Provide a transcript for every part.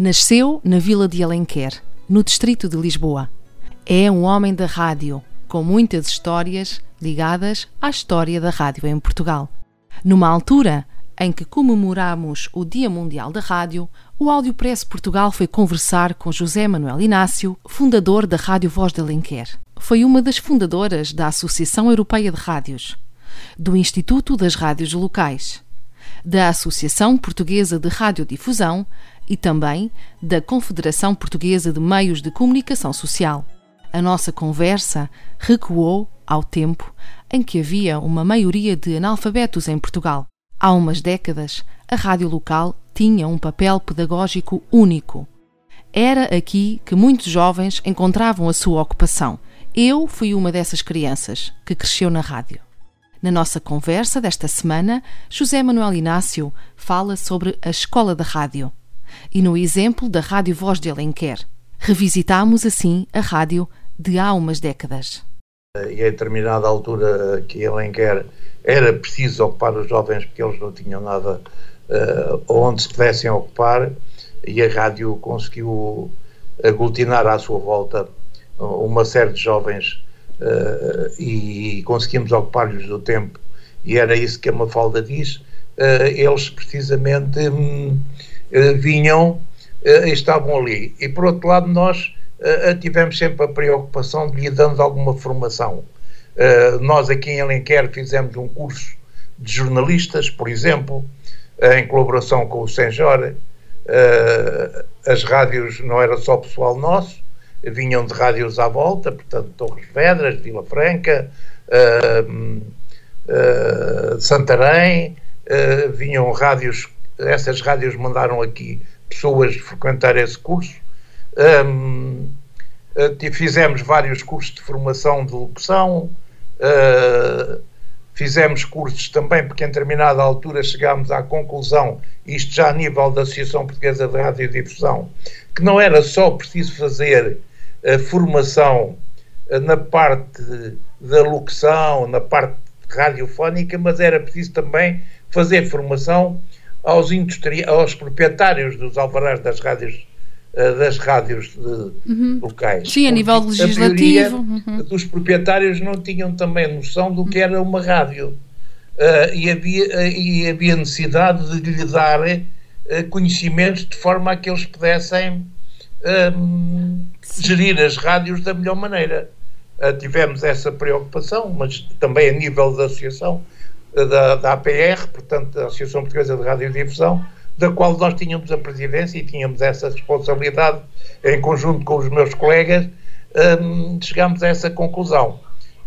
Nasceu na vila de Alenquer, no distrito de Lisboa. É um homem da rádio, com muitas histórias ligadas à história da rádio em Portugal. Numa altura em que comemoramos o Dia Mundial da Rádio, o Áudio Press Portugal foi conversar com José Manuel Inácio, fundador da Rádio Voz de Alenquer. Foi uma das fundadoras da Associação Europeia de Rádios, do Instituto das Rádios Locais, da Associação Portuguesa de Radiodifusão e também da Confederação Portuguesa de Meios de Comunicação Social. A nossa conversa recuou ao tempo em que havia uma maioria de analfabetos em Portugal. Há umas décadas, a rádio local tinha um papel pedagógico único. Era aqui que muitos jovens encontravam a sua ocupação. Eu fui uma dessas crianças que cresceu na rádio. Na nossa conversa desta semana, José Manuel Inácio fala sobre a Escola da Rádio e no exemplo da Rádio Voz de Alenquer. Revisitamos assim a rádio de há umas décadas. E a determinada altura que Alenquer era preciso ocupar os jovens porque eles não tinham nada uh, onde se pudessem ocupar e a rádio conseguiu aglutinar à sua volta uma série de jovens uh, e conseguimos ocupar-lhes o tempo e era isso que a Mafalda diz uh, eles precisamente um, eh, vinham eh, e estavam ali. E por outro lado, nós eh, tivemos sempre a preocupação de lhe dando alguma formação. nós aqui em Alenquer fizemos um curso de jornalistas, por exemplo, em colaboração com o Senjor. as rádios não era só pessoal nosso, vinham de rádios à volta, portanto, Torres Vedras, Vila Franca, Santarém, vinham rádios essas rádios mandaram aqui pessoas frequentar esse curso. Um, eh, fizemos vários cursos de formação de locução, uh, fizemos cursos também, porque em determinada altura chegámos à conclusão, isto já a nível da Associação Portuguesa de Radiodifusão, que não era só preciso fazer a formação eh, na parte da locução, na parte radiofónica, mas era preciso também fazer formação aos, aos proprietários dos alvarás das rádios eh, das rádios uhum. locais. Sim, a nível legislativo. A uhum. dos proprietários não tinham também noção do que era uma rádio. Uh, e, havia, uh, e havia necessidade de lhe dar uh, conhecimentos de forma a que eles pudessem gerir as rádios da melhor maneira. tivemos essa preocupação, mas também a nível da associação da, da APR, portanto, da Associação Portuguesa de Radiodifusão, da qual nós tínhamos a presidência e tínhamos essa responsabilidade, em conjunto com os meus colegas, um, chegámos a essa conclusão.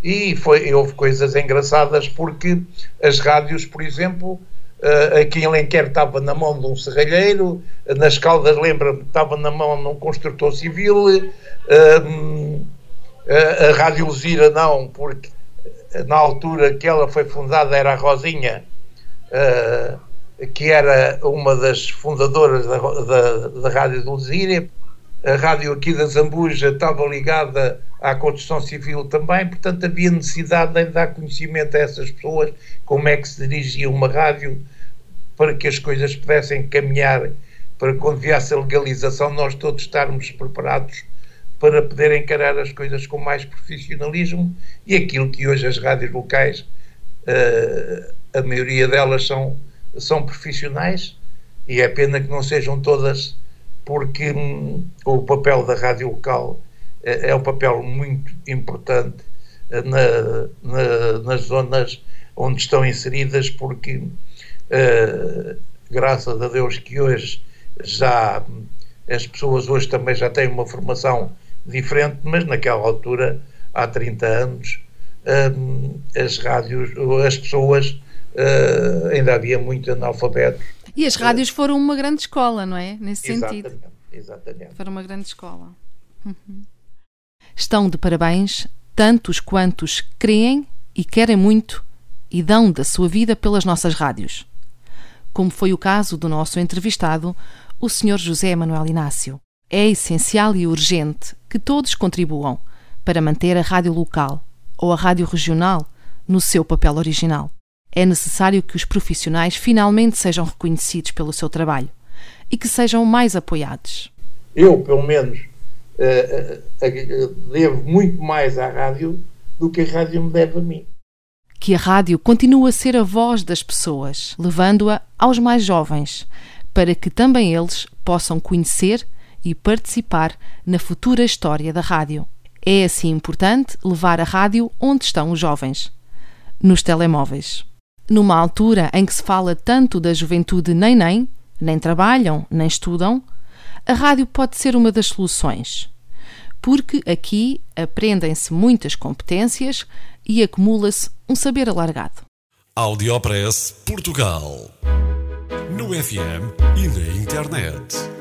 E foi, houve coisas engraçadas porque as rádios, por exemplo, uh, aqui em Lenquer estava na mão de um serralheiro, nas Caldas, lembra-me, estava na mão de um construtor civil, uh, a, a Rádio Luzira não, porque na altura que ela foi fundada era a Rosinha, uh, que era uma das fundadoras da, da, da Rádio do Luzíria. A rádio aqui da Zambuja estava ligada à construção civil também, portanto havia necessidade de dar conhecimento a essas pessoas como é que se dirigia uma rádio para que as coisas pudessem caminhar, para quando viesse a legalização nós todos estarmos preparados para poder encarar as coisas com mais profissionalismo e aquilo que hoje as rádios locais, uh, a maioria delas são, são profissionais e é pena que não sejam todas, porque hum, o papel da rádio local é, é um papel muito importante uh, na, na, nas zonas onde estão inseridas, porque uh, graças a Deus que hoje já as pessoas hoje também já têm uma formação diferente, mas naquela altura, há 30 anos, um, as rádios, as pessoas, uh, ainda havia muito analfabeto E as rádios foram uma grande escola, não é? Nesse Exatamente, sentido. exatamente. Foram uma grande escola. Uhum. Estão de parabéns tantos quantos creem e querem muito e dão da sua vida pelas nossas rádios. Como foi o caso do nosso entrevistado, o Sr. José Manuel Inácio. É essencial e urgente que todos contribuam para manter a rádio local ou a rádio regional no seu papel original. É necessário que os profissionais finalmente sejam reconhecidos pelo seu trabalho e que sejam mais apoiados. Eu, pelo menos, uh, uh, devo muito mais à rádio do que a rádio me deve a mim. Que a rádio continue a ser a voz das pessoas, levando-a aos mais jovens, para que também eles possam conhecer e participar na futura história da rádio. É assim importante levar a rádio onde estão os jovens nos telemóveis. Numa altura em que se fala tanto da juventude nem nem, nem trabalham, nem estudam, a rádio pode ser uma das soluções. Porque aqui aprendem-se muitas competências e acumula-se um saber alargado. Audiopress Portugal. No FM e na internet.